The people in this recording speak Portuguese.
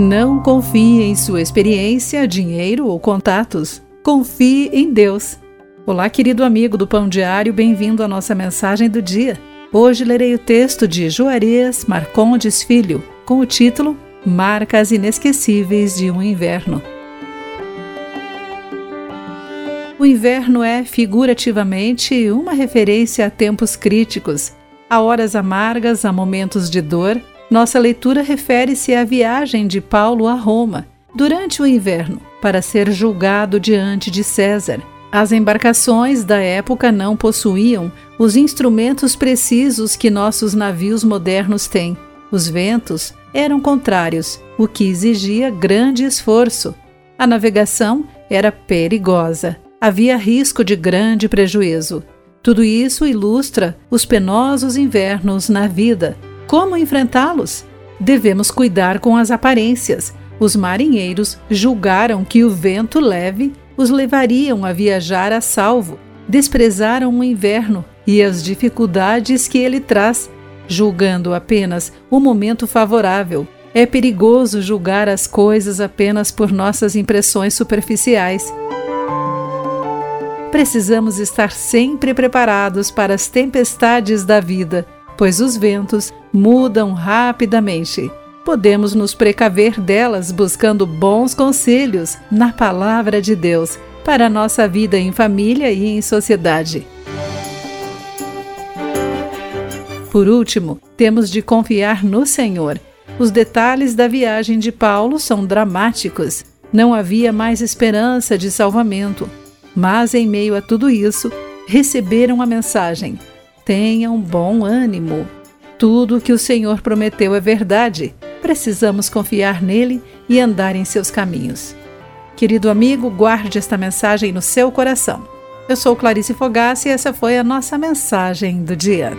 Não confie em sua experiência, dinheiro ou contatos. Confie em Deus. Olá, querido amigo do Pão Diário, bem-vindo à nossa mensagem do dia. Hoje lerei o texto de Juarez Marcondes Filho, com o título Marcas Inesquecíveis de um Inverno. O inverno é, figurativamente, uma referência a tempos críticos, a horas amargas, a momentos de dor. Nossa leitura refere-se à viagem de Paulo a Roma, durante o inverno, para ser julgado diante de César. As embarcações da época não possuíam os instrumentos precisos que nossos navios modernos têm. Os ventos eram contrários, o que exigia grande esforço. A navegação era perigosa havia risco de grande prejuízo. Tudo isso ilustra os penosos invernos na vida. Como enfrentá-los? Devemos cuidar com as aparências. Os marinheiros julgaram que o vento leve os levariam a viajar a salvo. Desprezaram o inverno e as dificuldades que ele traz, julgando apenas o momento favorável. É perigoso julgar as coisas apenas por nossas impressões superficiais. Precisamos estar sempre preparados para as tempestades da vida, pois os ventos mudam rapidamente. Podemos nos precaver delas buscando bons conselhos na Palavra de Deus para a nossa vida em família e em sociedade. Por último, temos de confiar no Senhor. Os detalhes da viagem de Paulo são dramáticos. Não havia mais esperança de salvamento. Mas, em meio a tudo isso, receberam a mensagem: tenham bom ânimo. Tudo o que o Senhor prometeu é verdade. Precisamos confiar nele e andar em seus caminhos. Querido amigo, guarde esta mensagem no seu coração. Eu sou Clarice Fogassi e essa foi a nossa mensagem do dia.